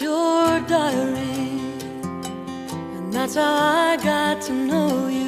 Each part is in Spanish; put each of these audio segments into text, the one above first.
your diary, and that's how I got to know you.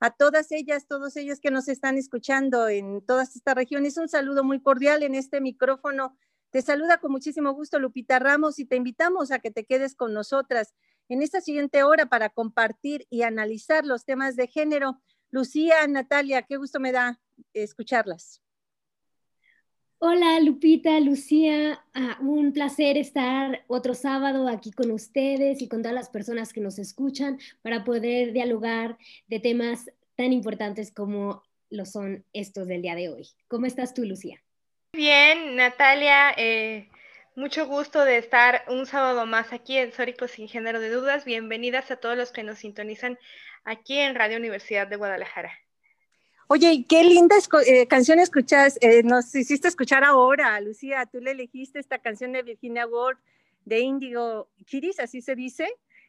a todas ellas, todos ellos que nos están escuchando en todas estas regiones. Un saludo muy cordial en este micrófono. Te saluda con muchísimo gusto Lupita Ramos y te invitamos a que te quedes con nosotras en esta siguiente hora para compartir y analizar los temas de género. Lucía, Natalia, qué gusto me da escucharlas. Hola Lupita, Lucía, ah, un placer estar otro sábado aquí con ustedes y con todas las personas que nos escuchan para poder dialogar de temas tan importantes como lo son estos del día de hoy. ¿Cómo estás tú, Lucía? Bien, Natalia, eh, mucho gusto de estar un sábado más aquí en Sórico Sin Género de Dudas. Bienvenidas a todos los que nos sintonizan aquí en Radio Universidad de Guadalajara. Oye, qué linda eh, canción escuchas, eh, nos hiciste escuchar ahora, Lucía, tú le elegiste esta canción de Virginia Woolf de Indigo Kiris, así se dice,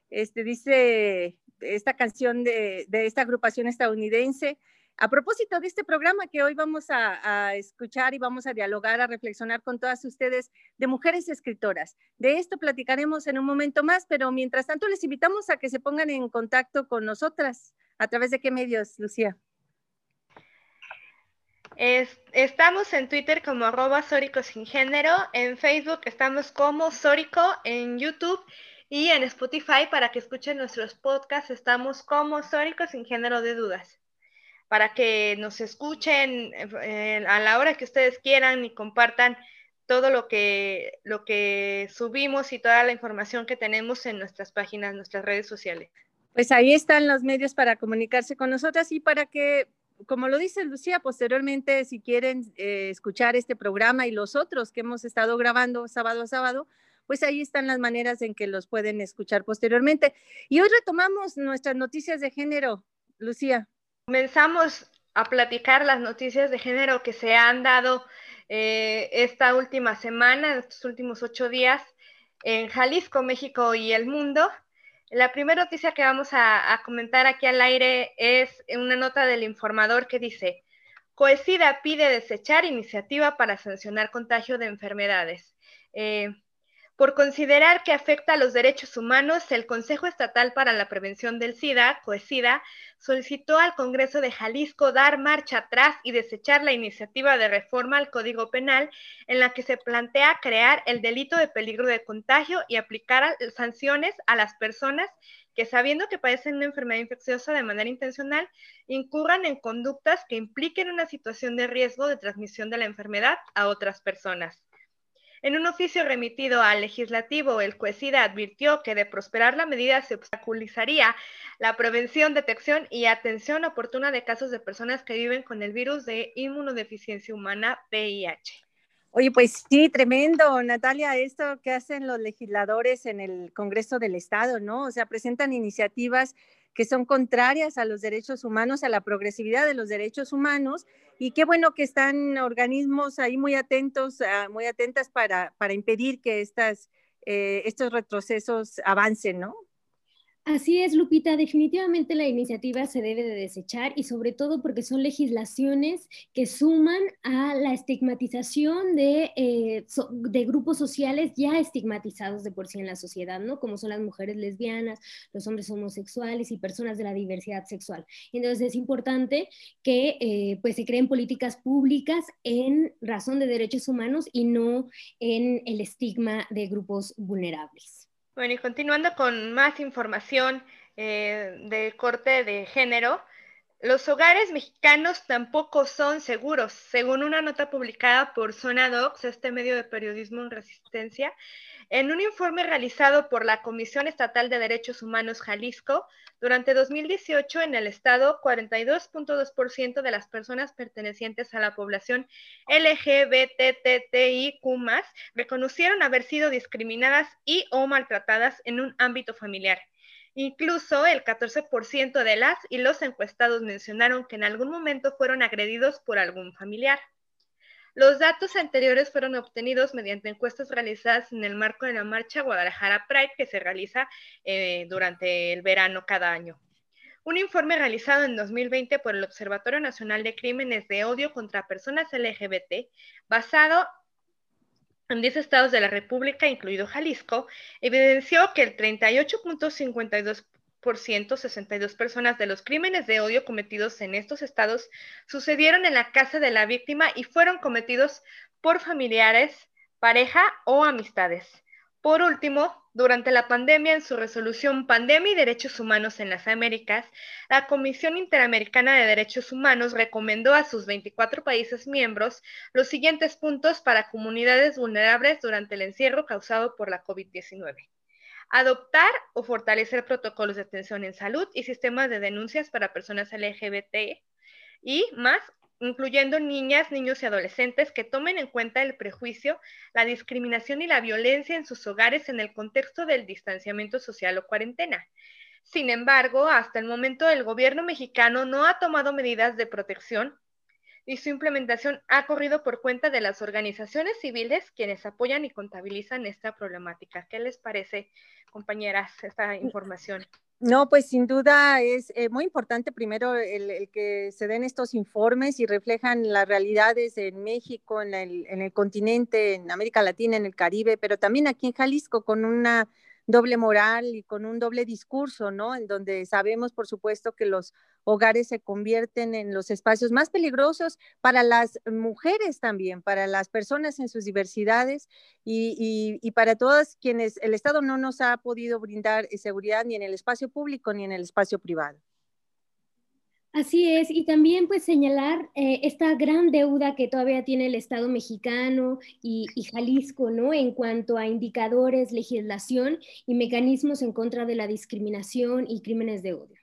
este, dice esta canción de, esta agrupación estadounidense. A propósito de este programa que hoy vamos a, a, escuchar y vamos a dialogar, a reflexionar con todas ustedes de mujeres escritoras. De esto platicaremos en un momento más, pero mientras tanto les invitamos a que se pongan en contacto con nosotras. ¿A través de qué medios, Lucía? Estamos en Twitter como arroba Sórico sin género, en Facebook estamos como Sórico, en YouTube y en Spotify para que escuchen nuestros podcasts estamos como Sórico sin género de dudas. Para que nos escuchen eh, a la hora que ustedes quieran y compartan todo lo que, lo que subimos y toda la información que tenemos en nuestras páginas, nuestras redes sociales. Pues ahí están los medios para comunicarse con nosotras y para que como lo dice Lucía, posteriormente, si quieren eh, escuchar este programa y los otros que hemos estado grabando sábado a sábado, pues ahí están las maneras en que los pueden escuchar posteriormente. Y hoy retomamos nuestras noticias de género, Lucía. Comenzamos a platicar las noticias de género que se han dado eh, esta última semana, estos últimos ocho días en Jalisco, México y el mundo. La primera noticia que vamos a, comentar aquí al aire es una nota del informador que dice, Coesida pide desechar iniciativa para sancionar contagio de enfermedades. Eh, por considerar que afecta a los derechos humanos, el Consejo Estatal para la Prevención del SIDA, COESIDA, solicitó al Congreso de Jalisco dar marcha atrás y desechar la iniciativa de reforma al Código Penal en la que se plantea crear el delito de peligro de contagio y aplicar sanciones a las personas que sabiendo que padecen una enfermedad infecciosa de manera intencional, incurran en conductas que impliquen una situación de riesgo de transmisión de la enfermedad a otras personas. En un oficio remitido al legislativo, el CUESIDA advirtió que de prosperar la medida se obstaculizaría la prevención, detección y atención oportuna de casos de personas que viven con el virus de inmunodeficiencia humana VIH. Oye, pues sí, tremendo, Natalia, esto que hacen los legisladores en el Congreso del Estado, ¿no? O sea, presentan iniciativas que son contrarias a los derechos humanos, a la progresividad de los derechos humanos. Y qué bueno que están organismos ahí muy atentos, ah, muy atentas para, para impedir que estas, eh, estos retrocesos avancen, ¿no? Así es, Lupita, definitivamente la iniciativa se debe de desechar y sobre todo porque son legislaciones que suman a la estigmatización de, eh, de, grupos sociales ya estigmatizados de por sí en la sociedad, ¿no? Como son las mujeres lesbianas, los hombres homosexuales y personas de la diversidad sexual. Entonces es importante que eh, pues se creen políticas públicas en razón de derechos humanos y no en el estigma de grupos vulnerables. Bueno, y continuando con más información eh, de corte de género, los hogares mexicanos tampoco son seguros. Según una nota publicada por Zona Docs, este medio de periodismo en resistencia, en un informe realizado por la Comisión Estatal de Derechos Humanos Jalisco, durante 2018 en el estado, 42.2% de las personas pertenecientes a la población LGBTTIQ reconocieron haber sido discriminadas y o maltratadas en un ámbito familiar. Incluso el 14% de las y los encuestados mencionaron que en algún momento fueron agredidos por algún familiar. Los datos anteriores fueron obtenidos mediante encuestas realizadas en el marco de la marcha Guadalajara Pride que se realiza eh, durante el verano cada año. Un informe realizado en 2020 por el Observatorio Nacional de Crímenes de Odio contra Personas LGBT, basado en 10 estados de la República, incluido Jalisco, evidenció que el 38.52 62 personas de los crímenes de odio cometidos en estos estados sucedieron en la casa de la víctima y fueron cometidos por familiares, pareja o amistades. Por último, durante la pandemia, en su resolución Pandemia y Derechos Humanos en las Américas, la Comisión Interamericana de Derechos Humanos recomendó a sus 24 países miembros los siguientes puntos para comunidades vulnerables durante el encierro causado por la COVID-19 adoptar o fortalecer protocolos de atención en salud y sistemas de denuncias para personas LGBT y más, incluyendo niñas, niños y adolescentes que tomen en cuenta el prejuicio, la discriminación y la violencia en sus hogares en el contexto del distanciamiento social o cuarentena. Sin embargo, hasta el momento el gobierno mexicano no ha tomado medidas de protección y su implementación ha corrido por cuenta de las organizaciones civiles quienes apoyan y contabilizan esta problemática. ¿Qué les parece, compañeras, esta información? No, pues sin duda es eh, muy importante primero el, que se den estos informes y reflejan las realidades en México, en el, en el continente, en América Latina, en el Caribe, pero también aquí en Jalisco con una doble moral y con un doble discurso, ¿no? En donde sabemos, por supuesto, que los hogares se convierten en los espacios más peligrosos para las mujeres también, para las personas en sus diversidades y, y, para todas quienes el Estado no nos ha podido brindar seguridad ni en el espacio público ni en el espacio privado. Así es, y también pues señalar eh, esta gran deuda que todavía tiene el Estado mexicano y, Jalisco, ¿no? En cuanto a indicadores, legislación y mecanismos en contra de la discriminación y crímenes de odio.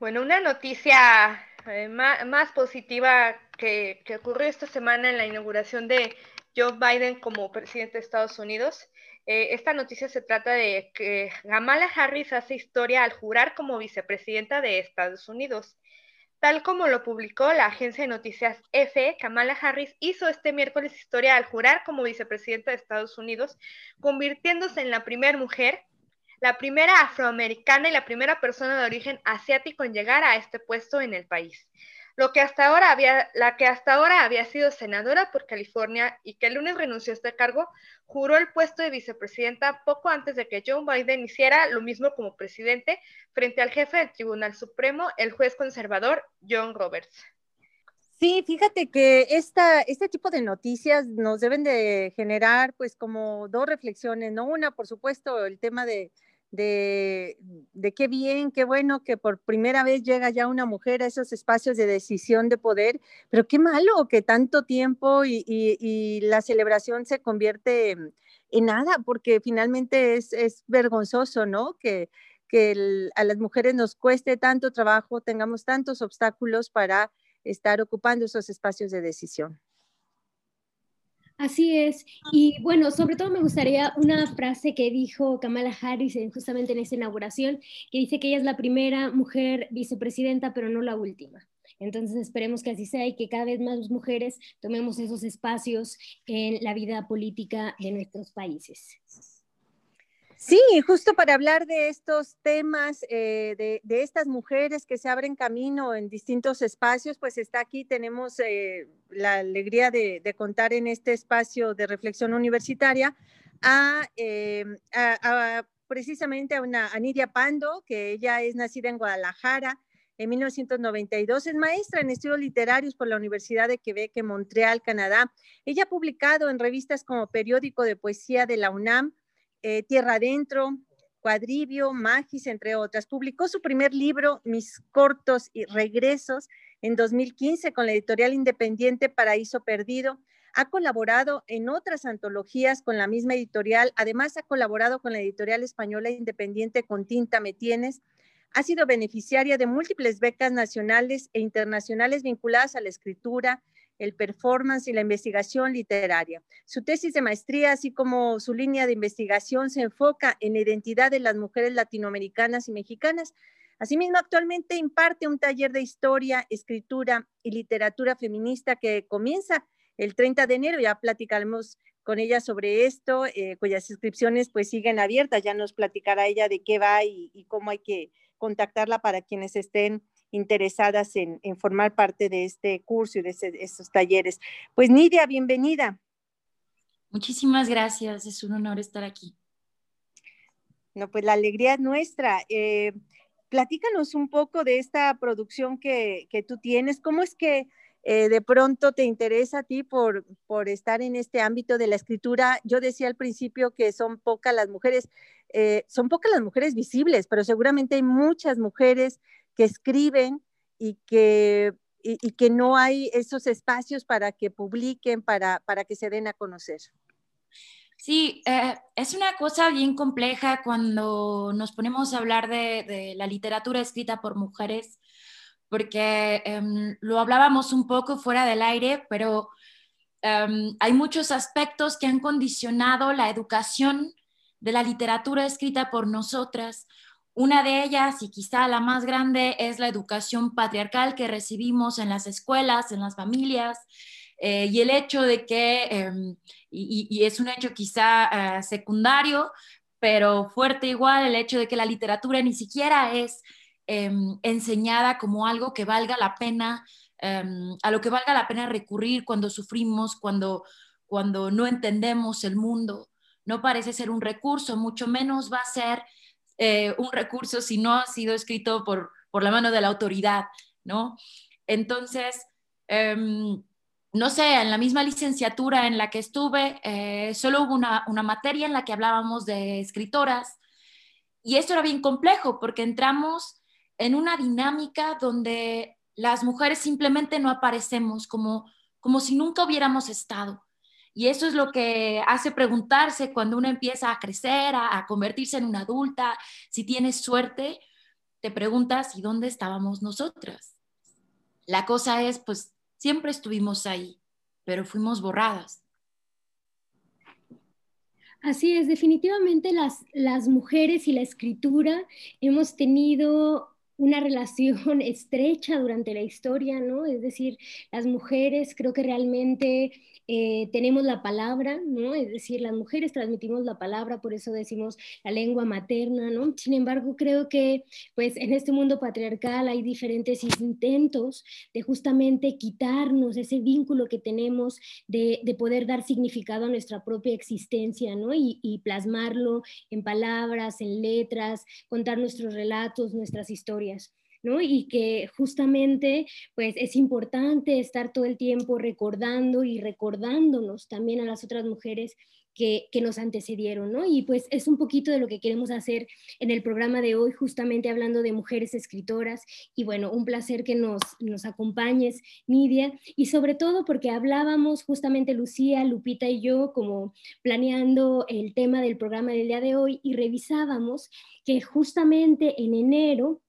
Bueno, una noticia eh, más, positiva que, que ocurrió esta semana en la inauguración de Joe Biden como presidente de Estados Unidos eh, esta noticia se trata de que Kamala Harris hace historia al jurar como vicepresidenta de Estados Unidos. Tal como lo publicó la agencia de noticias EFE, Kamala Harris hizo este miércoles historia al jurar como vicepresidenta de Estados Unidos, convirtiéndose en la primera mujer, la primera afroamericana y la primera persona de origen asiático en llegar a este puesto en el país lo que hasta ahora había, la que hasta ahora había sido senadora por California y que el lunes renunció a este cargo, juró el puesto de vicepresidenta poco antes de que Joe Biden hiciera lo mismo como presidente frente al jefe del Tribunal Supremo, el juez conservador John Roberts. Sí, fíjate que esta, este tipo de noticias nos deben de generar pues como dos reflexiones, ¿no? Una, por supuesto, el tema de, de, qué bien, qué bueno que por primera vez llega ya una mujer a esos espacios de decisión de poder, pero qué malo que tanto tiempo y, la celebración se convierte en nada, porque finalmente es, vergonzoso, ¿no? Que, que a las mujeres nos cueste tanto trabajo, tengamos tantos obstáculos para estar ocupando esos espacios de decisión. Así es. Y bueno, sobre todo me gustaría una frase que dijo Kamala Harris justamente en esa inauguración, que dice que ella es la primera mujer vicepresidenta, pero no la última. Entonces esperemos que así sea y que cada vez más mujeres tomemos esos espacios en la vida política de nuestros países. Sí, justo para hablar de estos temas, eh, de, estas mujeres que se abren camino en distintos espacios, pues está aquí, tenemos eh, la alegría de, contar en este espacio de reflexión universitaria a, eh, precisamente a una Anidia Pando, que ella es nacida en Guadalajara, en 1992. Es maestra en estudios literarios por la Universidad de Quebec en Montreal, Canadá. Ella ha publicado en revistas como Periódico de Poesía de la UNAM, eh, Tierra Adentro, Cuadribio, Magis, entre otras. Publicó su primer libro, Mis cortos y regresos, en 2015 con la editorial independiente Paraíso Perdido. Ha colaborado en otras antologías con la misma editorial. Además, ha colaborado con la editorial española independiente Con Tinta Me Tienes. Ha sido beneficiaria de múltiples becas nacionales e internacionales vinculadas a la escritura, el performance y la investigación literaria. Su tesis de maestría, así como su línea de investigación, se enfoca en la identidad de las mujeres latinoamericanas y mexicanas. Asimismo, actualmente imparte un taller de historia, escritura y literatura feminista que comienza el 30 de enero. Ya platicaremos con ella sobre esto, eh, cuyas inscripciones pues siguen abiertas. Ya nos platicará ella de qué va y, cómo hay que contactarla para quienes estén interesadas en, formar parte de este curso y de estos talleres. Pues Nidia, bienvenida. Muchísimas gracias, es un honor estar aquí. No, pues la alegría es nuestra. Eh, platícanos un poco de esta producción que, tú tienes. ¿Cómo es que eh, de pronto te interesa a ti por, por estar en este ámbito de la escritura? Yo decía al principio que son pocas las mujeres, eh, son pocas las mujeres visibles, pero seguramente hay muchas mujeres que escriben y que, y, que no hay esos espacios para que publiquen, para, para que se den a conocer. Sí, eh, es una cosa bien compleja cuando nos ponemos a hablar de, la literatura escrita por mujeres, porque em, lo hablábamos un poco fuera del aire, pero em, hay muchos aspectos que han condicionado la educación de la literatura escrita por nosotras. Una de ellas, y quizá la más grande, es la educación patriarcal que recibimos en las escuelas, en las familias, eh, y el hecho de que, em, y, es un hecho quizá eh, secundario, pero fuerte igual, el hecho de que la literatura ni siquiera es em, enseñada como algo que valga la pena, em, a lo que valga la pena recurrir cuando sufrimos, cuando, cuando no entendemos el mundo. No parece ser un recurso, mucho menos va a ser eh, un recurso si no ha sido escrito por, por la mano de la autoridad, ¿no? Entonces, no sé, en la misma licenciatura en la que estuve, eh, solo hubo una, materia en la que hablábamos de escritoras y esto era bien complejo porque entramos en una dinámica donde las mujeres simplemente no aparecemos como, como si nunca hubiéramos estado. Y eso es lo que hace preguntarse cuando uno empieza a crecer, a, convertirse en una adulta, si tienes suerte, te preguntas, ¿y dónde estábamos nosotras? La cosa es, pues, Siempre estuvimos ahí, pero fuimos borradas. Así es, definitivamente las, las mujeres y la escritura hemos tenido una relación estrecha durante la historia, ¿no? Es decir, las mujeres creo que realmente eh, tenemos la palabra, ¿no? Es decir, las mujeres transmitimos la palabra, por eso decimos la lengua materna, ¿no? Sin embargo, creo que pues en este mundo patriarcal hay diferentes intentos de justamente quitarnos ese vínculo que tenemos de, poder dar significado a nuestra propia existencia, ¿no? Y, y plasmarlo en palabras, en letras, contar nuestros relatos, nuestras historias. Y que justamente pues es importante estar todo el tiempo recordando y recordándonos también a las otras mujeres que, nos antecedieron, ¿no? Y pues es un poquito de lo que queremos hacer en el programa de hoy, justamente hablando de mujeres escritoras. Y bueno, un placer que nos, nos acompañes, Nidia, y sobre todo porque hablábamos justamente Lucía, Lupita y yo como planeando el tema del programa del día de hoy y revisábamos que justamente en enero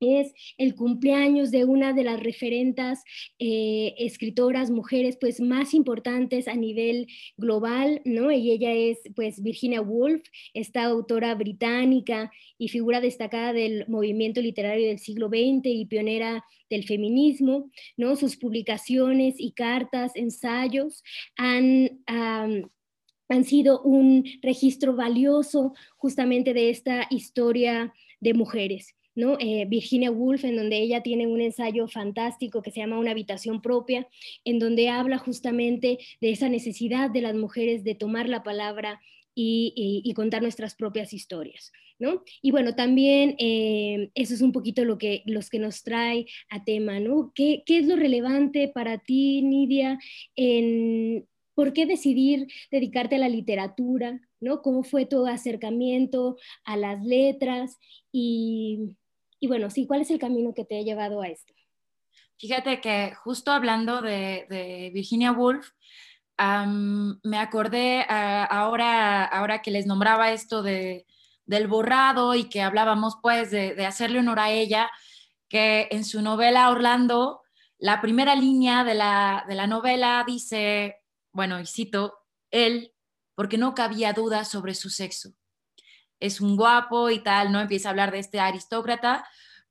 es el cumpleaños de una de las referentas eh, escritoras mujeres pues más importantes a nivel global, ¿no? Y ella es pues Virginia Woolf, esta autora británica y figura destacada del movimiento literario del siglo XX y pionera del feminismo, ¿no? Sus publicaciones y cartas, ensayos han... han sido un registro valioso justamente de esta historia de mujeres. Eh, Virginia Woolf, en donde ella tiene un ensayo fantástico que se llama Una habitación propia, en donde habla justamente de esa necesidad de las mujeres de tomar la palabra y, contar nuestras propias historias. ¿no? Y bueno, también eh, eso es un poquito lo que, los que nos trae a tema, ¿no? ¿Qué, es lo relevante para ti, Nidia, en, ¿Por qué decidir dedicarte a la literatura? ¿no? ¿Cómo fue tu acercamiento a las letras? Y, y bueno, sí, ¿cuál es el camino que te ha llevado a esto? Fíjate que justo hablando de, Virginia Woolf, me acordé ahora, ahora que les nombraba esto de, del borrado y que hablábamos pues de, hacerle honor a ella, que en su novela Orlando, la primera línea de la, de la novela dice, bueno, y cito, él, porque no cabía duda sobre su sexo es un guapo y tal, ¿no? Empieza a hablar de este aristócrata,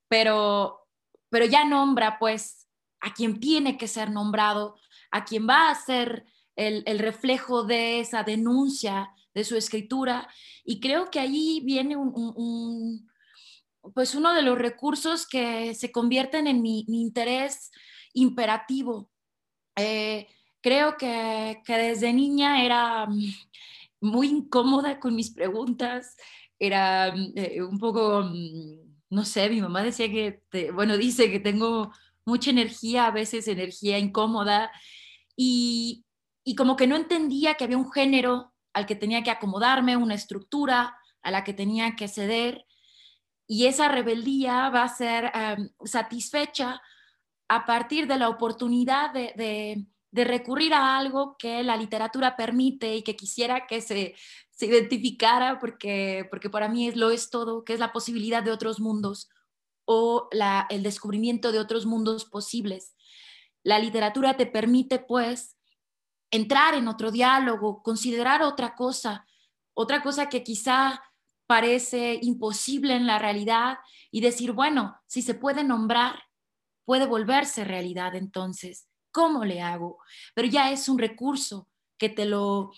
pero, pero ya nombra pues a quien tiene que ser nombrado, a quien va a ser el, reflejo de esa denuncia de su escritura. Y creo que ahí viene un, pues uno de los recursos que se convierten en mi, interés imperativo. Eh, creo que, desde niña era muy incómoda con mis preguntas, era mm, eh, un poco, mm, no sé, mi mamá decía que, bueno, dice que tengo mucha energía, a veces energía incómoda, y, y como que no entendía que había un género al que tenía que acomodarme, una estructura a la que tenía que ceder, y esa rebeldía va a ser satisfecha a partir de la oportunidad de, recurrir a algo que la literatura permite y que quisiera que se, identificara porque, porque para mí es, lo es todo, que es la posibilidad de otros mundos o el descubrimiento de otros mundos posibles. La literatura te permite pues entrar en otro diálogo, considerar otra cosa, otra cosa que quizá parece imposible en la realidad y decir, bueno, si se puede nombrar, puede volverse realidad entonces. ¿Cómo le hago? Pero ya es un recurso que te lo,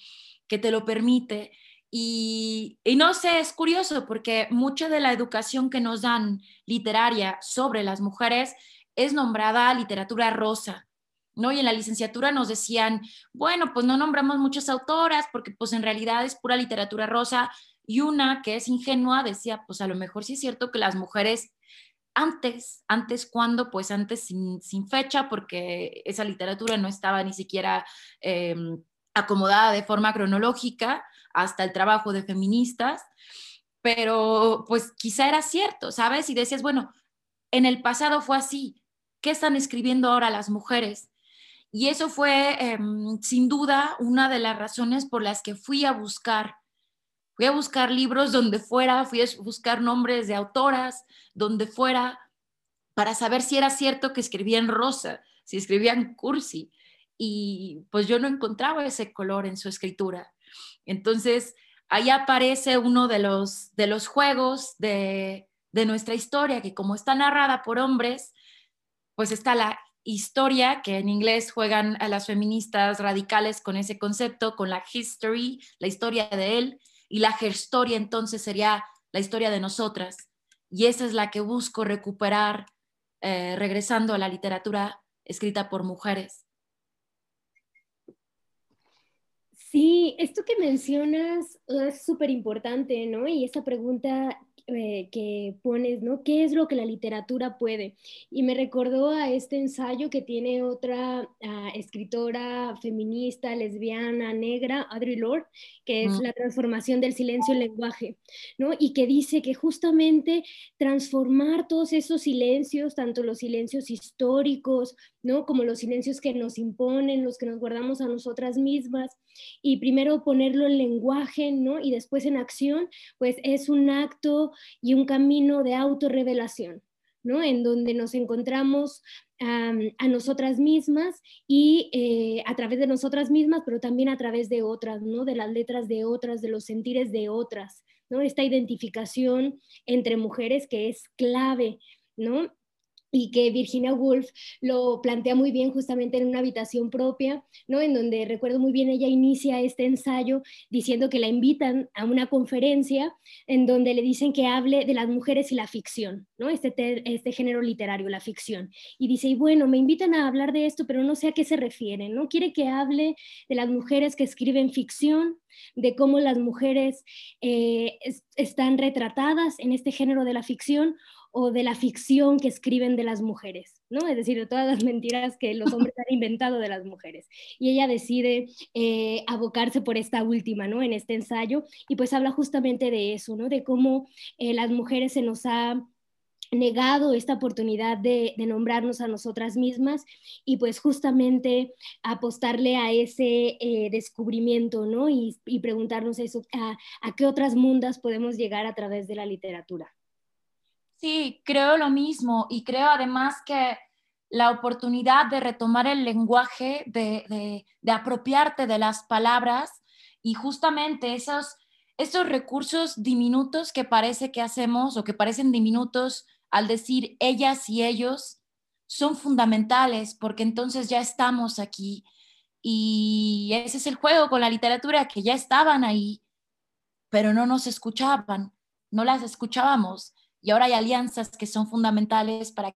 que te lo permite. Y, no sé, es curioso porque mucha de la educación que nos dan literaria sobre las mujeres es nombrada literatura rosa. ¿no? Y en la licenciatura nos decían, bueno, pues no nombramos muchas autoras porque pues en realidad es pura literatura rosa. Y una que es ingenua decía, pues a lo mejor sí es cierto que las mujeres antes, antes cuando, pues antes sin, fecha, porque esa literatura no estaba ni siquiera em, acomodada de forma cronológica hasta el trabajo de feministas, pero pues quizá era cierto, ¿sabes? Y decías, bueno, en el pasado fue así, ¿qué están escribiendo ahora las mujeres? Y eso fue em, sin duda una de las razones por las que fui a buscar. Fui a buscar libros donde fuera, fui a buscar nombres de autoras donde fuera, para saber si era cierto que escribían rosa, si escribían cursi. Y pues yo no encontraba ese color en su escritura. Entonces, ahí aparece uno de los, de los juegos de, de nuestra historia, que como está narrada por hombres, pues está la historia, que en inglés juegan a las feministas radicales con ese concepto, con la history, la historia de él, y la herstoria entonces sería la historia de nosotras. Y esa es la que busco recuperar eh, regresando a la literatura escrita por mujeres. Sí, esto que mencionas es súper importante, ¿no? Y esa pregunta eh, que pones, ¿no? ¿Qué es lo que la literatura puede? Y me recordó a este ensayo que tiene otra ah, escritora feminista, lesbiana, negra, Audre Lorde, que es La transformación del silencio en lenguaje, ¿no? Y que dice que justamente transformar todos esos silencios, tanto los silencios históricos, ¿no? Como los silencios que nos imponen, los que nos guardamos a nosotras mismas, y primero ponerlo en lenguaje, ¿no? Y después en acción, pues es un acto y un camino de autorrevelación, ¿no? En donde nos encontramos a nosotras mismas y eh, a través de nosotras mismas, pero también a través de otras, ¿no? De las letras de otras, de los sentires de otras, ¿no? Esta identificación entre mujeres que es clave, ¿no? Y que Virginia Woolf lo plantea muy bien justamente en una habitación propia, ¿no? En donde recuerdo muy bien ella inicia este ensayo diciendo que la invitan a una conferencia en donde le dicen que hable de las mujeres y la ficción, ¿no? Este, este género literario, la ficción. Y dice, y bueno, me invitan a hablar de esto, pero no sé a qué se refieren, ¿no? Quiere que hable de las mujeres que escriben ficción, de cómo las mujeres eh, están retratadas en este género de la ficción o de la ficción que escriben de las mujeres, ¿no? Es decir, de todas las mentiras que los hombres han inventado de las mujeres. Y ella decide eh, abocarse por esta última, ¿no? En este ensayo, y pues habla justamente de eso, ¿no? De cómo eh, las mujeres se nos ha negado esta oportunidad de, nombrarnos a nosotras mismas y pues justamente apostarle a ese eh, descubrimiento, ¿no? Y, preguntarnos eso, a, a qué otras mundas podemos llegar a través de la literatura. Sí, creo lo mismo y creo además que la oportunidad de retomar el lenguaje, de, apropiarte de las palabras y justamente esos, esos recursos diminutos que parece que hacemos o que parecen diminutos al decir ellas y ellos son fundamentales porque entonces ya estamos aquí. Y ese es el juego con la literatura, que ya estaban ahí, pero no nos escuchaban, no las escuchábamos. Y ahora hay alianzas que son fundamentales para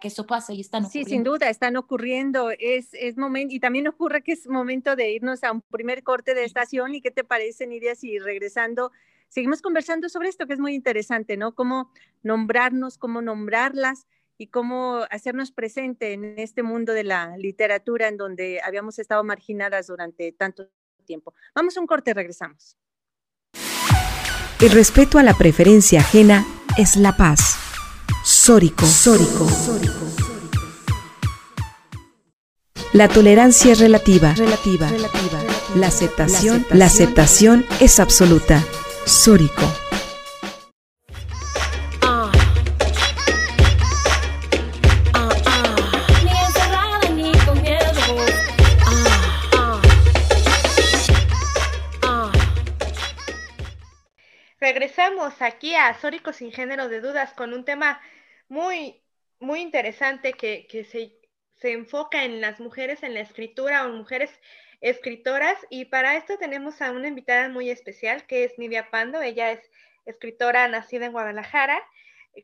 que eso pase y están ocurriendo. Sí, sin duda, están ocurriendo. Es, es momento, y también ocurre que es momento de irnos a un primer corte de estación. ¿Y qué te parece, Nidia, si regresando seguimos conversando sobre esto que es muy interesante, ¿no? Cómo nombrarnos, cómo nombrarlas y cómo hacernos presente en este mundo de la literatura en donde habíamos estado marginadas durante tanto tiempo. Vamos a un corte regresamos. El respeto a la preferencia ajena es la paz. Sórico. Sórico. La tolerancia es relativa. Relativa. Relativa. La aceptación, la aceptación es absoluta. Sórico. Regresamos aquí a Sórico sin género de dudas con un tema muy, muy interesante que, se, se enfoca en las mujeres en la escritura o mujeres escritoras y para esto tenemos a una invitada muy especial que es Nidia Pando. Ella es escritora nacida en Guadalajara.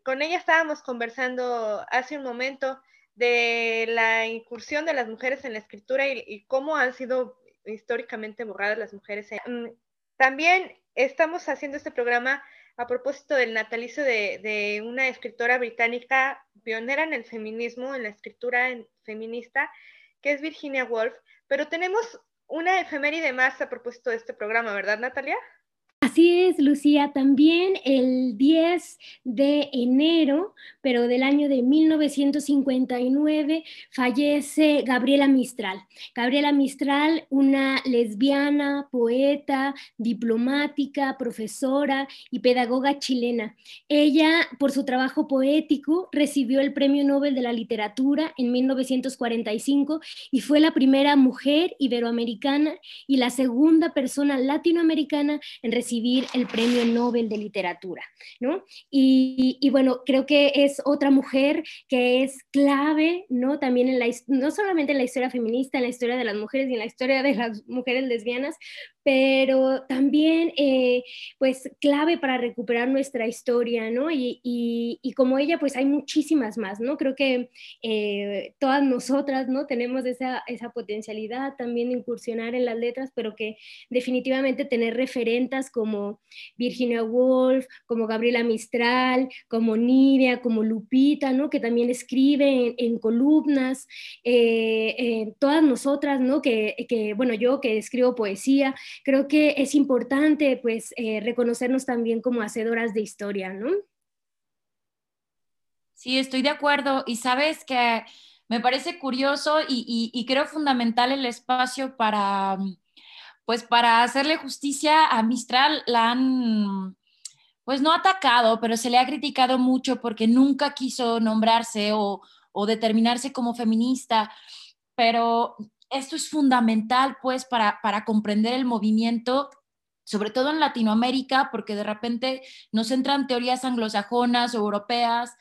Con ella estábamos conversando hace un momento de la incursión de las mujeres en la escritura y, cómo han sido históricamente borradas las mujeres. Mm, también estamos haciendo este programa a propósito del natalicio de, una escritora británica pionera en el feminismo, en la escritura feminista, que es Virginia Woolf. Pero tenemos una efeméride más a propósito de este programa, ¿verdad, Natalia? Así es, Lucía. También el 10 de enero, pero del año de 1959, fallece Gabriela Mistral. Gabriela Mistral, una lesbiana, poeta, diplomática, profesora y pedagoga chilena. Ella, por su trabajo poético, recibió el Premio Nobel de la Literatura en 1945 y fue la primera mujer iberoamericana y la segunda persona latinoamericana en recibir el Premio Nobel de Literatura, ¿no? Y, bueno, creo que es otra mujer que es clave, ¿no? También en la, no solamente en la historia feminista, en la historia de las mujeres y en la historia de las mujeres lesbianas, pero también eh, pues clave para recuperar nuestra historia, ¿no? Y, como ella, pues hay muchísimas más, ¿no? Creo que eh, todas nosotras, ¿no? Tenemos esa, esa potencialidad también de incursionar en las letras, pero que definitivamente tener referentas como Virginia Woolf, como Gabriela Mistral, como Nidia, como Lupita, ¿no? Que también escribe en, columnas, eh, todas nosotras, ¿no? Que, bueno, yo que escribo poesía, creo que es importante pues eh, reconocernos también como hacedoras de historia, ¿no? Sí, estoy de acuerdo. Y sabes que me parece curioso y, creo fundamental el espacio para, pues para hacerle justicia a Mistral, la han, pues no atacado, pero se le ha criticado mucho porque nunca quiso nombrarse o, o determinarse como feminista, pero esto es fundamental, pues, para, comprender el movimiento sobre todo en Latinoamérica, porque de repente nos entran teorías anglosajonas o europeas,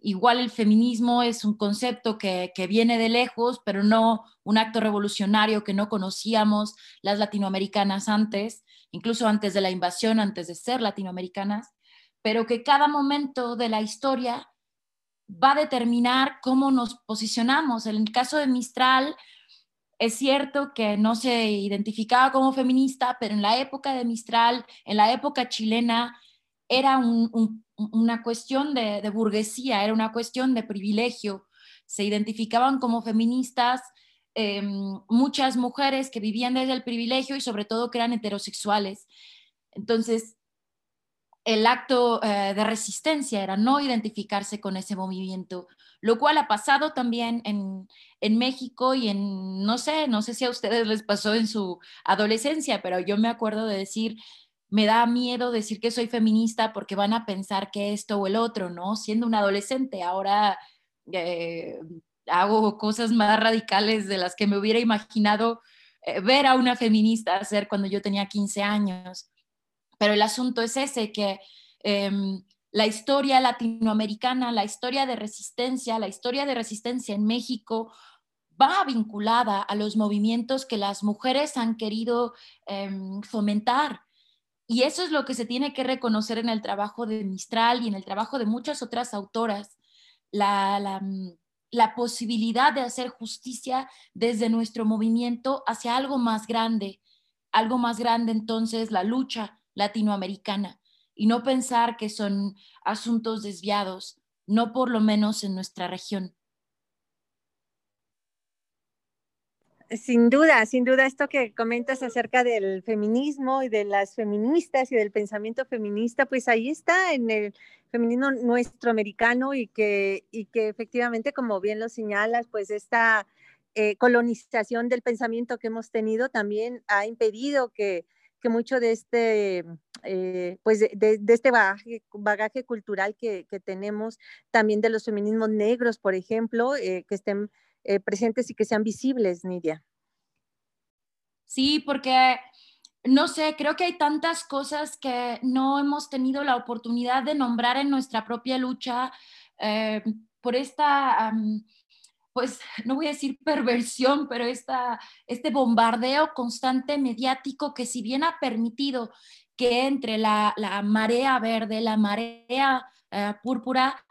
igual el feminismo es un concepto que, que, viene de lejos, pero no un acto revolucionario que no conocíamos las latinoamericanas antes, incluso antes de la invasión, antes de ser latinoamericanas, pero que cada momento de la historia va a determinar cómo nos posicionamos. En el caso de Mistral, es cierto que no se identificaba como feminista, pero en la época de Mistral, en la época chilena, era una cuestión de, burguesía, era una cuestión de privilegio. Se identificaban como feministas em, muchas mujeres que vivían desde el privilegio y sobre todo que eran heterosexuales. Entonces, el acto eh, de resistencia era no identificarse con ese movimiento, lo cual ha pasado también en, en México y en, no sé, no sé si a ustedes les pasó en su adolescencia, pero yo me acuerdo de decir, me da miedo decir que soy feminista porque van a pensar que esto o el otro, ¿no? Siendo un adolescente, ahora eh, hago cosas más radicales de las que me hubiera imaginado eh, ver a una feminista hacer cuando yo tenía 15 años. Pero el asunto es ese, que em, la historia latinoamericana, la historia de resistencia, la historia de resistencia en México va vinculada a los movimientos que las mujeres han querido em, fomentar. Y eso es lo que se tiene que reconocer en el trabajo de Mistral y en el trabajo de muchas otras autoras, la, posibilidad de hacer justicia desde nuestro movimiento hacia algo más grande, algo más grande entonces la lucha latinoamericana y no pensar que son asuntos desviados, no por lo menos en nuestra región. Sin duda, sin duda, esto que comentas acerca del feminismo y de las feministas y del pensamiento feminista, pues ahí está en el feminismo nuestro americano y que, y que efectivamente, como bien lo señalas, pues esta eh, colonización del pensamiento que hemos tenido también ha impedido que, que mucho de este, eh, pues de, este bagaje, cultural que, tenemos, también de los feminismos negros, por ejemplo, eh, que estén eh, presentes y que sean visibles, Nidia. Sí, porque no sé, creo que hay tantas cosas que no hemos tenido la oportunidad de nombrar en nuestra propia lucha por esta, pues no voy a decir perversión, pero esta, este bombardeo constante mediático que si bien ha permitido que entre la, marea verde, la marea eh, púrpura,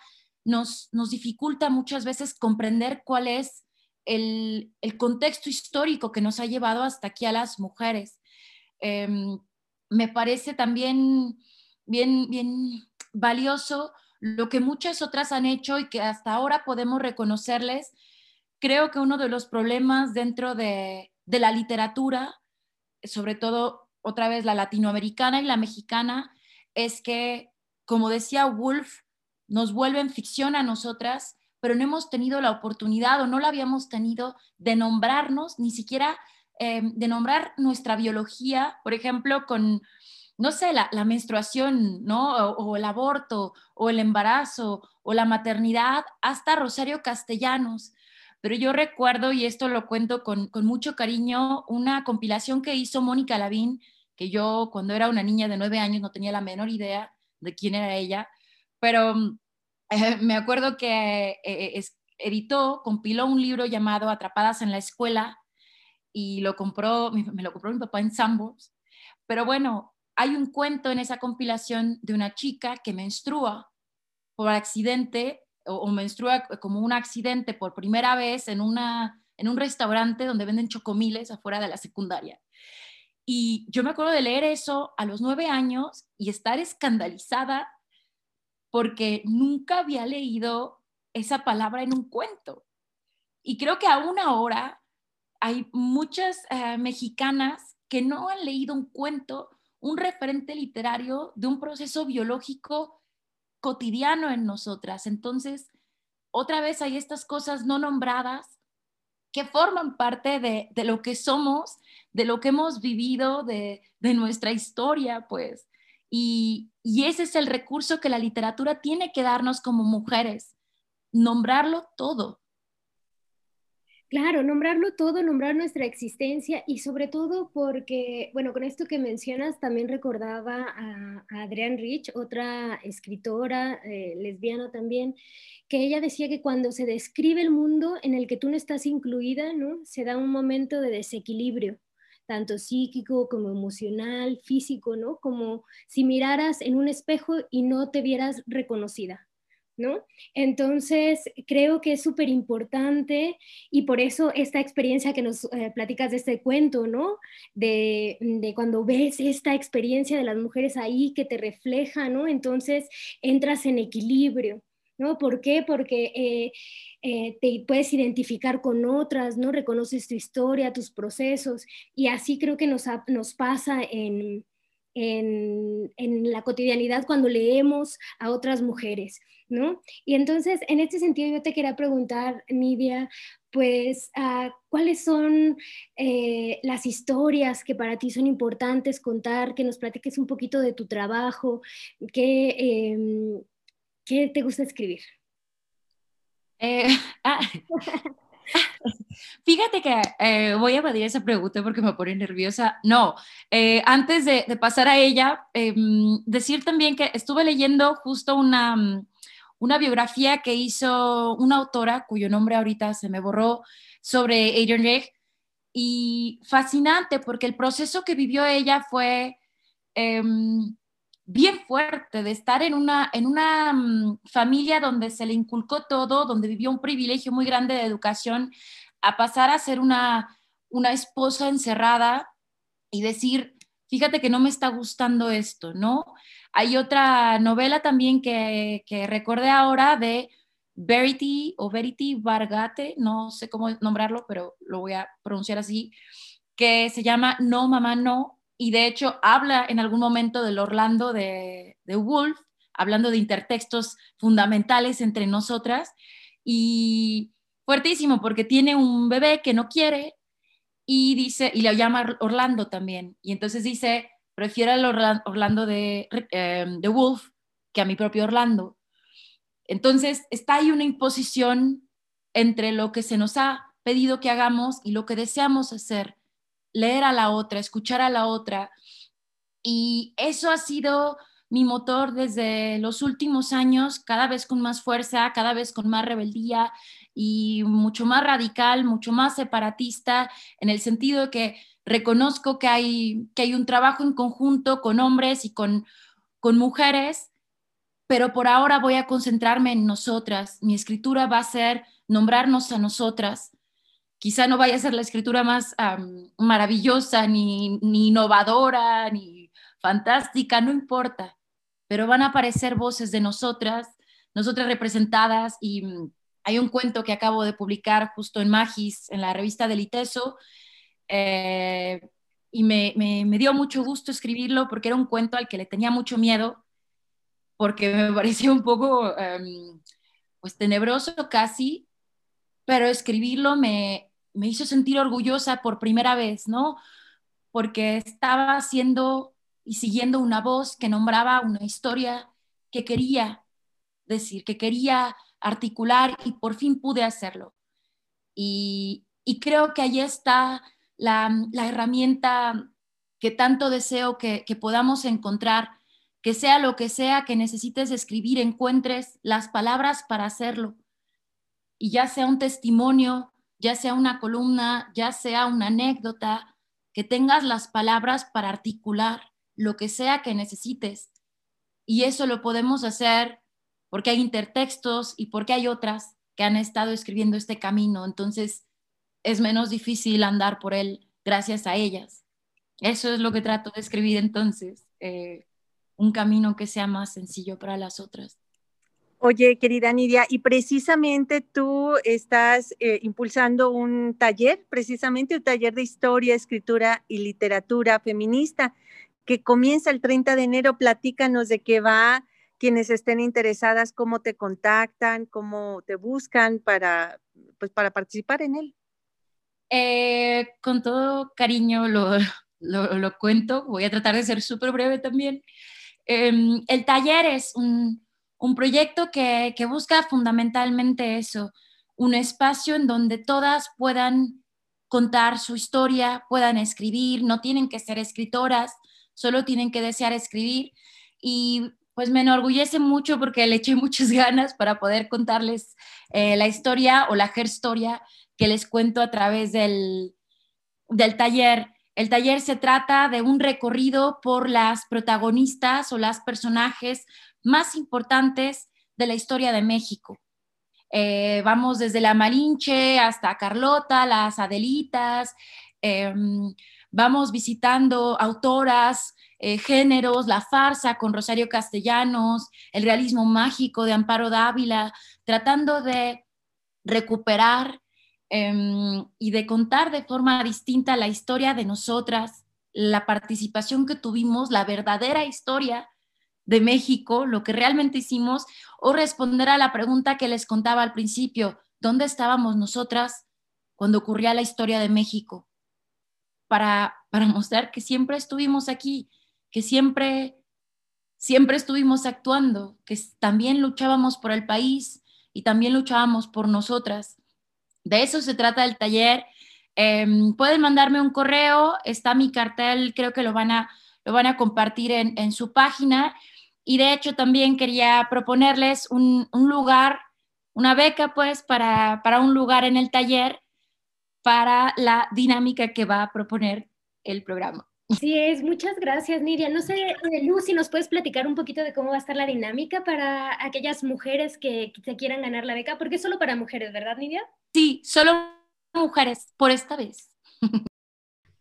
nos, dificulta muchas veces comprender cuál es el, contexto histórico que nos ha llevado hasta aquí a las mujeres. Em, me parece también bien valioso lo que muchas otras han hecho y que hasta ahora podemos reconocerles. Creo que uno de los problemas dentro de, de la literatura, sobre todo otra vez la latinoamericana y la mexicana, es que, como decía Wolf, nos vuelven ficción a nosotras, pero no hemos tenido la oportunidad o no la habíamos tenido de nombrarnos, ni siquiera eh, de nombrar nuestra biología, por ejemplo, con, no sé, la, menstruación, ¿no? O, el aborto, o el embarazo, o la maternidad, hasta Rosario Castellanos. Pero yo recuerdo, y esto lo cuento con, mucho cariño, una compilación que hizo Mónica Lavín, que yo cuando era una niña de nueve años no tenía la menor idea de quién era ella, pero eh, me acuerdo que eh, editó, compiló un libro llamado Atrapadas en la Escuela y lo compró, me lo compró mi papá en Sambos. Pero bueno, hay un cuento en esa compilación de una chica que menstrua por accidente o, menstrua como un accidente por primera vez en, una, en un restaurante donde venden chocomiles afuera de la secundaria. Y yo me acuerdo de leer eso a los nueve años y estar escandalizada porque nunca había leído esa palabra en un cuento. Y creo que aún ahora hay muchas eh, mexicanas que no han leído un cuento, un referente literario de un proceso biológico cotidiano en nosotras. Entonces, otra vez hay estas cosas no nombradas que forman parte de, lo que somos, de lo que hemos vivido, de, de nuestra historia, pues. Y, ese es el recurso que la literatura tiene que darnos como mujeres, nombrarlo todo. Claro, nombrarlo todo, nombrar nuestra existencia y sobre todo porque, bueno, con esto que mencionas también recordaba a, Adrienne Rich, otra escritora eh, lesbiana también, que ella decía que cuando se describe el mundo en el que tú no estás incluida, ¿no? Se da un momento de desequilibrio tanto psíquico como emocional, físico, ¿no? Como si miraras en un espejo y no te vieras reconocida, ¿no? Entonces, creo que es súper importante y por eso esta experiencia que nos eh, platicas de este cuento, ¿no? De, cuando ves esta experiencia de las mujeres ahí que te refleja, ¿no? Entonces, entras en equilibrio, ¿no? ¿Por qué? Porque... Eh, eh, te puedes identificar con otras, ¿no? Reconoces tu historia, tus procesos, y así creo que nos pasa en, en, en, la cotidianidad cuando leemos a otras mujeres, ¿no? Y entonces, en este sentido, yo te quería preguntar, Nidia, pues, uh, ¿cuáles son eh, las historias que para ti son importantes contar, que nos platiques un poquito de tu trabajo, qué, eh, qué te gusta escribir? Eh, ah, fíjate que eh, voy a pedir esa pregunta porque me pone nerviosa. No, eh, antes de, pasar a ella, em, decir también que estuve leyendo justo una, una biografía que hizo una autora cuyo nombre ahorita se me borró sobre Adrian Reich y fascinante porque el proceso que vivió ella fue em, bien fuerte, de estar en una, en una mm, familia donde se le inculcó todo, donde vivió un privilegio muy grande de educación, a pasar a ser una, una esposa encerrada y decir, fíjate que no me está gustando esto, ¿no? Hay otra novela también que, que recordé ahora de Verity o Verity Vargate, no sé cómo nombrarlo, pero lo voy a pronunciar así, que se llama No, mamá, no. Y de hecho habla en algún momento del Orlando de, de Wolf, hablando de intertextos fundamentales entre nosotras. Y fuertísimo, porque tiene un bebé que no quiere y dice, y le llama Orlando también. Y entonces dice, prefiero al Orlando de, eh, de Wolf que a mi propio Orlando. Entonces, está ahí una imposición entre lo que se nos ha pedido que hagamos y lo que deseamos hacer, leer a la otra, escuchar a la otra. Y eso ha sido mi motor desde los últimos años, cada vez con más fuerza, cada vez con más rebeldía y mucho más radical, mucho más separatista, en el sentido de que reconozco que hay, que hay un trabajo en conjunto con hombres y con, con mujeres pero por ahora voy a concentrarme en nosotras. Mi escritura va a ser nombrarnos a nosotras. Quizá no vaya a ser la escritura más maravillosa, ni, ni innovadora, ni fantástica, no importa, pero van a aparecer voces de nosotras, nosotras representadas y mm, hay un cuento que acabo de publicar justo en Magis, en la revista del ITESO, eh, y me, me, dio mucho gusto escribirlo porque era un cuento al que le tenía mucho miedo porque me pareció un poco, em, pues, tenebroso casi, pero escribirlo me, me hizo sentir orgullosa por primera vez, ¿no? Porque estaba haciendo y siguiendo una voz que nombraba una historia que quería decir, que quería articular y por fin pude hacerlo. Y, creo que ahí está la, la, herramienta que tanto deseo que, que podamos encontrar que sea lo que sea que necesites escribir, encuentres las palabras para hacerlo. Y ya sea un testimonio, ya sea una columna, ya sea una anécdota, que tengas las palabras para articular lo que sea que necesites. Y eso lo podemos hacer porque hay intertextos y porque hay otras que han estado escribiendo este camino. Entonces es menos difícil andar por él gracias a ellas. Eso es lo que trato de escribir entonces. Eh, un camino que sea más sencillo para las otras. Oye, querida Nidia, y precisamente tú estás eh, impulsando un taller, precisamente un taller de historia, escritura y literatura feminista, que comienza el 30 de enero. Platícanos de qué va, quienes estén interesadas, cómo te contactan, cómo te buscan para, pues, para participar en él. Eh, con todo cariño lo, lo, cuento, voy a tratar de ser súper breve también. Em, el taller es un, proyecto que, busca fundamentalmente eso, un espacio en donde todas puedan contar su historia, puedan escribir, no tienen que ser escritoras, solo tienen que desear escribir. Y pues me enorgullece mucho porque le eché muchas ganas para poder contarles eh, la historia o la historia que les cuento a través del, del taller. El taller se trata de un recorrido por las protagonistas o las personajes más importantes de la historia de México. Eh, vamos desde la Malinche hasta Carlota, las Adelitas, em, vamos visitando autoras, eh, géneros, la farsa con Rosario Castellanos, el realismo mágico de Amparo Dávila, tratando de recuperar Em, y de contar de forma distinta la historia de nosotras, la participación que tuvimos, la verdadera historia de México, lo que realmente hicimos, o responder a la pregunta que les contaba al principio, ¿dónde estábamos nosotras cuando ocurría la historia de México? Para, para mostrar que siempre estuvimos aquí, que siempre, siempre estuvimos actuando, que también luchábamos por el país y también luchábamos por nosotras de eso se trata el taller. Em, pueden mandarme un correo, está mi cartel, creo que lo van a, lo van a compartir en, su página. Y de hecho también quería proponerles un, lugar, una beca pues para, para un lugar en el taller para la dinámica que va a proponer el programa. Sí es, muchas gracias Nidia. No sé, eh, Lucy, ¿nos puedes platicar un poquito de cómo va a estar la dinámica para aquellas mujeres que se quieran ganar la beca? Porque es solo para mujeres, ¿verdad Nidia? Sí, solo mujeres, por esta vez.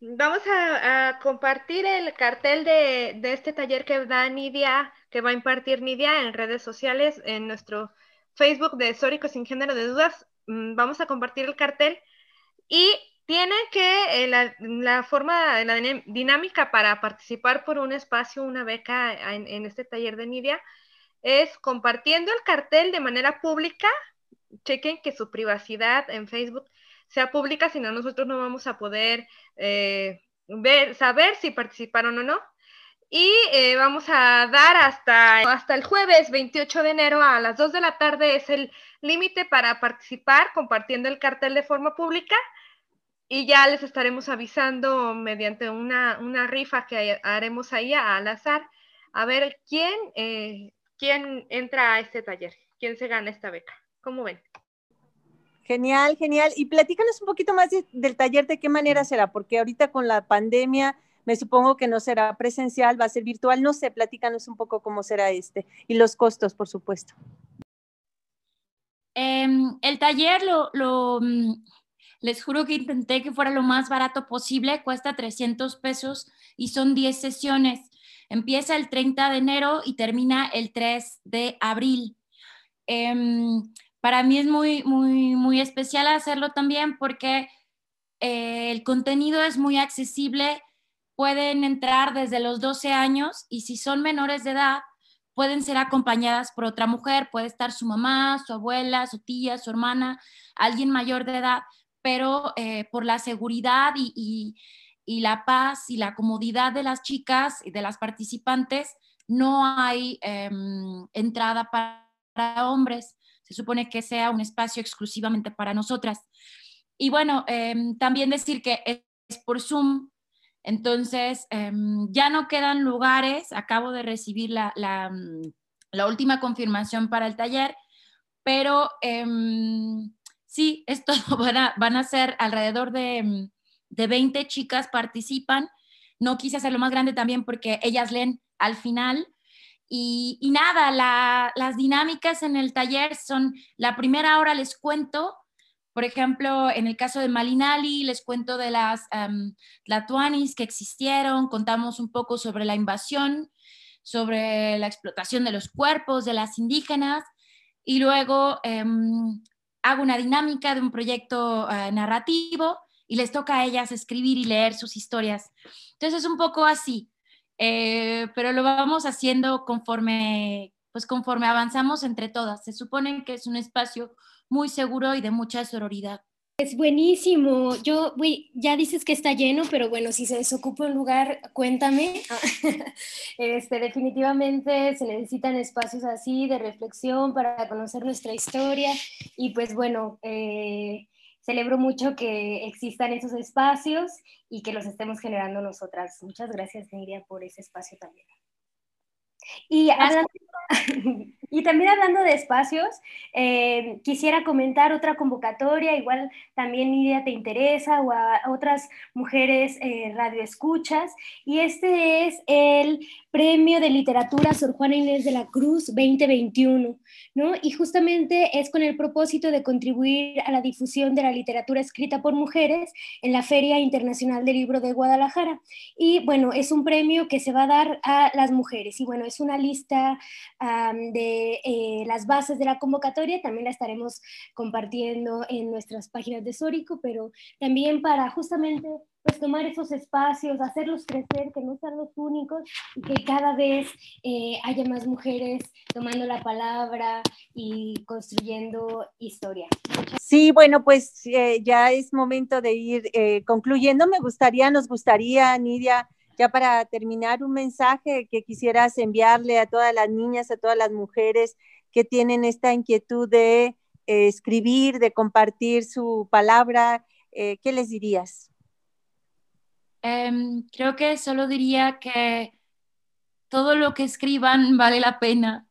Vamos a, compartir el cartel de, este taller que da Nidia, que va a impartir Nidia en redes sociales, en nuestro Facebook de Sórico sin género de dudas. Mm, vamos a compartir el cartel y tiene que eh, la, forma, la dinámica para participar por un espacio, una beca en, este taller de Nidia, es compartiendo el cartel de manera pública. Chequen que su privacidad en Facebook sea pública, si no nosotros no vamos a poder eh, ver, saber si participaron o no. Y eh, vamos a dar hasta, hasta el jueves 28 de enero a las 2 de la tarde es el límite para participar compartiendo el cartel de forma pública y ya les estaremos avisando mediante una, rifa que haremos ahí al azar a ver quién, eh, quién entra a este taller, quién se gana esta beca. ¿Cómo ven? Genial, genial. Y platícanos un poquito más del taller, de qué manera será, porque ahorita con la pandemia me supongo que no será presencial, va a ser virtual, no sé, platícanos un poco cómo será este y los costos, por supuesto. Em, el taller lo, mm, les juro que intenté que fuera lo más barato posible, cuesta 300 pesos y son 10 sesiones. Empieza el 30 de enero y termina el 3 de abril. Em, para mí es muy, muy, muy especial hacerlo también porque eh, el contenido es muy accesible. Pueden entrar desde los 12 años y si son menores de edad, pueden ser acompañadas por otra mujer, puede estar su mamá, su abuela, su tía, su hermana, alguien mayor de edad, pero eh, por la seguridad y, la paz y la comodidad de las chicas y de las participantes, no hay em, entrada para, hombres. Supone que sea un espacio exclusivamente para nosotras. Y bueno, em, también decir que es por Zoom, entonces em, ya no quedan lugares. Acabo de recibir la, la, última confirmación para el taller, pero Sí, esto van a, van a ser alrededor de, de 20 chicas participan. No quise hacerlo más grande también porque ellas leen al final. Y, nada, las dinámicas en el taller son, la primera hora les cuento, por ejemplo, en el caso de Malinali, les cuento de las um, Tlatuanis que existieron, contamos un poco sobre la invasión, sobre la explotación de los cuerpos de las indígenas, y luego em, hago una dinámica de un proyecto eh, narrativo y les toca a ellas escribir y leer sus historias. Entonces es un poco así, eh, pero lo vamos haciendo conforme, pues conforme avanzamos entre todas. Se supone que es un espacio muy seguro y de mucha sororidad. Es buenísimo. Yo, ya dices que está lleno, pero bueno, si se desocupa un lugar, cuéntame. este, definitivamente se necesitan espacios así de reflexión para conocer nuestra historia y pues bueno, eh, celebro mucho que existan esos espacios y que los estemos generando nosotras. Muchas gracias, Nidia, por ese espacio también. Y hablando, y también hablando de espacios, eh, quisiera comentar otra convocatoria, igual también Nidia te interesa o a otras mujeres eh, radioescuchas, y este es el Premio de Literatura Sor Juana Inés de la Cruz 2021, ¿no? Y justamente es con el propósito de contribuir a la difusión de la literatura escrita por mujeres en la Feria Internacional del Libro de Guadalajara. Y bueno, es un premio que se va a dar a las mujeres. Y bueno, es una lista de eh, las bases de la convocatoria, también la estaremos compartiendo en nuestras páginas de Sórico, pero también para justamente pues tomar esos espacios, hacerlos crecer, que no sean los únicos y que cada vez eh, haya más mujeres tomando la palabra y construyendo historia. Sí, bueno, pues eh, ya es momento de ir eh, concluyendo. Me gustaría, nos gustaría, Nidia, ya para terminar, un mensaje que quisieras enviarle a todas las niñas, a todas las mujeres que tienen esta inquietud de escribir, de compartir su palabra. ¿Qué les dirías? Em, creo que solo diría que todo lo que escriban vale la pena.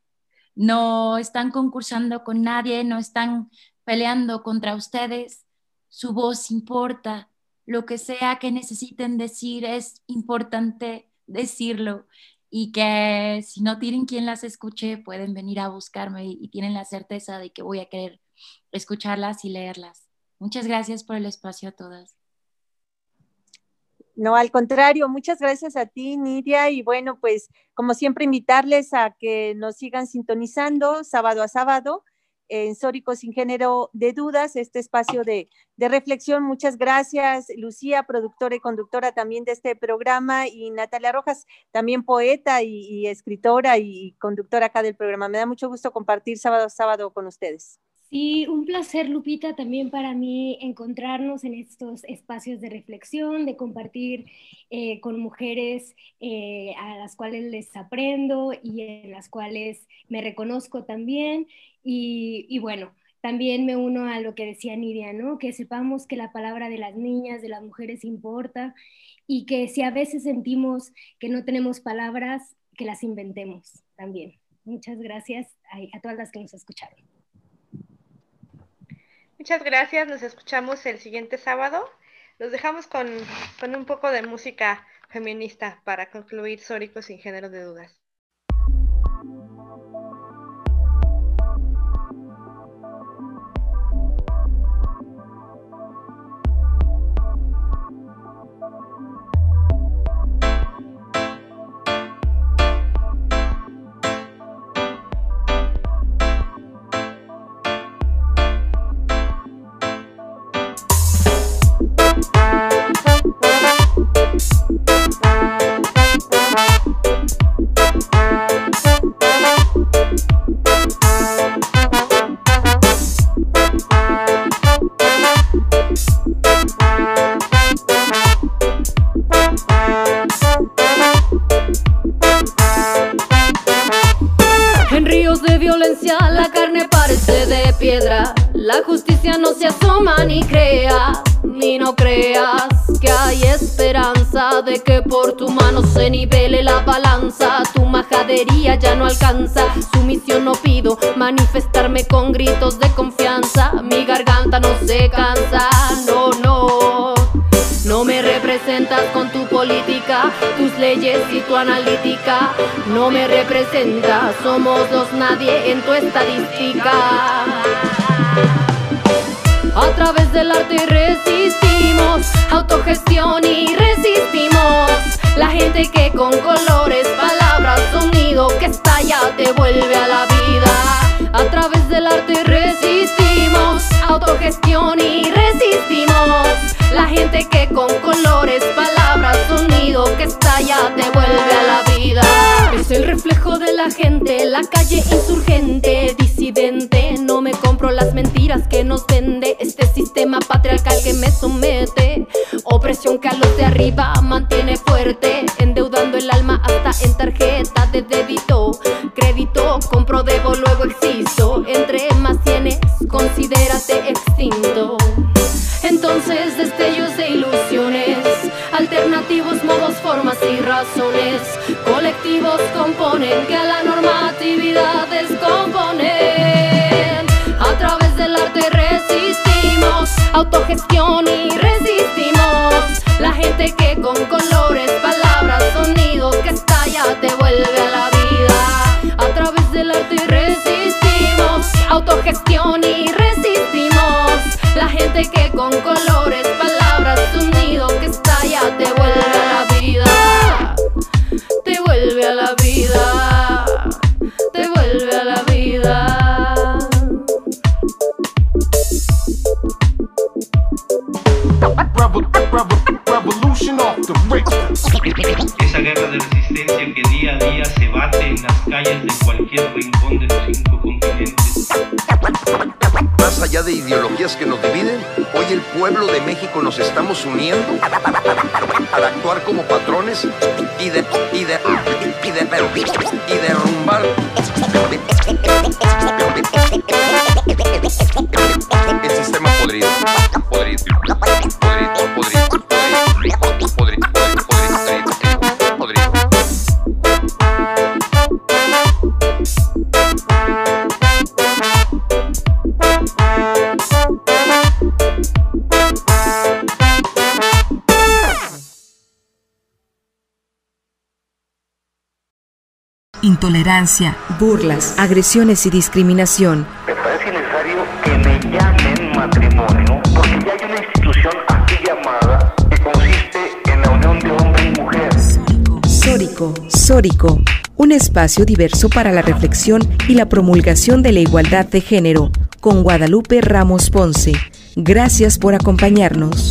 No están concursando con nadie, no están peleando contra ustedes. Su voz importa. Lo que sea que necesiten decir es importante decirlo y que si no tienen quien las escuche, pueden venir a buscarme y, tienen la certeza de que voy a querer escucharlas y leerlas. Muchas gracias por el espacio a todas. No, al contrario, muchas gracias a ti, Nidia. Y bueno, pues como siempre, invitarles a que nos sigan sintonizando sábado a sábado en Sórico sin género de dudas, este espacio de, reflexión. Muchas gracias, Lucía, productora y conductora también de este programa, y Natalia Rojas, también poeta y, escritora y conductora acá del programa. Me da mucho gusto compartir sábado a sábado con ustedes. Sí, un placer, Lupita, también para mí encontrarnos en estos espacios de reflexión, de compartir eh, con mujeres eh, a las cuales les aprendo y en las cuales me reconozco también. Y, bueno, también me uno a lo que decía Nidia, ¿no? Que sepamos que la palabra de las niñas, de las mujeres importa y que si a veces sentimos que no tenemos palabras, que las inventemos también. Muchas gracias a todas las que nos escucharon. Muchas gracias, nos escuchamos el siguiente sábado. Los dejamos con, con un poco de música feminista para concluir Sóricos sin género de dudas. Ya no alcanza. Sumisión no pido, manifestarme con gritos de confianza. Mi garganta no se cansa, no, no. No me representas con tu política, tus leyes y tu analítica. No me representas, somos los nadie en tu estadística. A través del arte resistimos, autogestión y resistimos. La gente que con colores, palabras, sonido que estalla te vuelve a la vida. A través del arte resistimos, autogestión y resistimos. La gente que con colores, palabras, sonido que estalla te vuelve a la vida. Es el reflejo de la gente, la calle insurgente, nos vende este sistema patriarcal que me somete. Opresión que a los de arriba mantiene fuerte, endeudando el alma hasta en tarjeta de débito. Crédito, compro, debo, luego existo. Entre más tienes, considérate extinto. Entonces destellos de ilusiones, alternativos modos, formas y razones, colectivos componen que a la normatividad autogestión Nos estamos uniendo intolerancia, burlas, agresiones y discriminación. Me parece necesario que me llamen matrimonio porque ya hay una institución así llamada que consiste en la unión de hombre y mujer. Sórico, Sórico, un espacio diverso para la reflexión y la promulgación de la igualdad de género, con Guadalupe Ramos Ponce. Gracias por acompañarnos.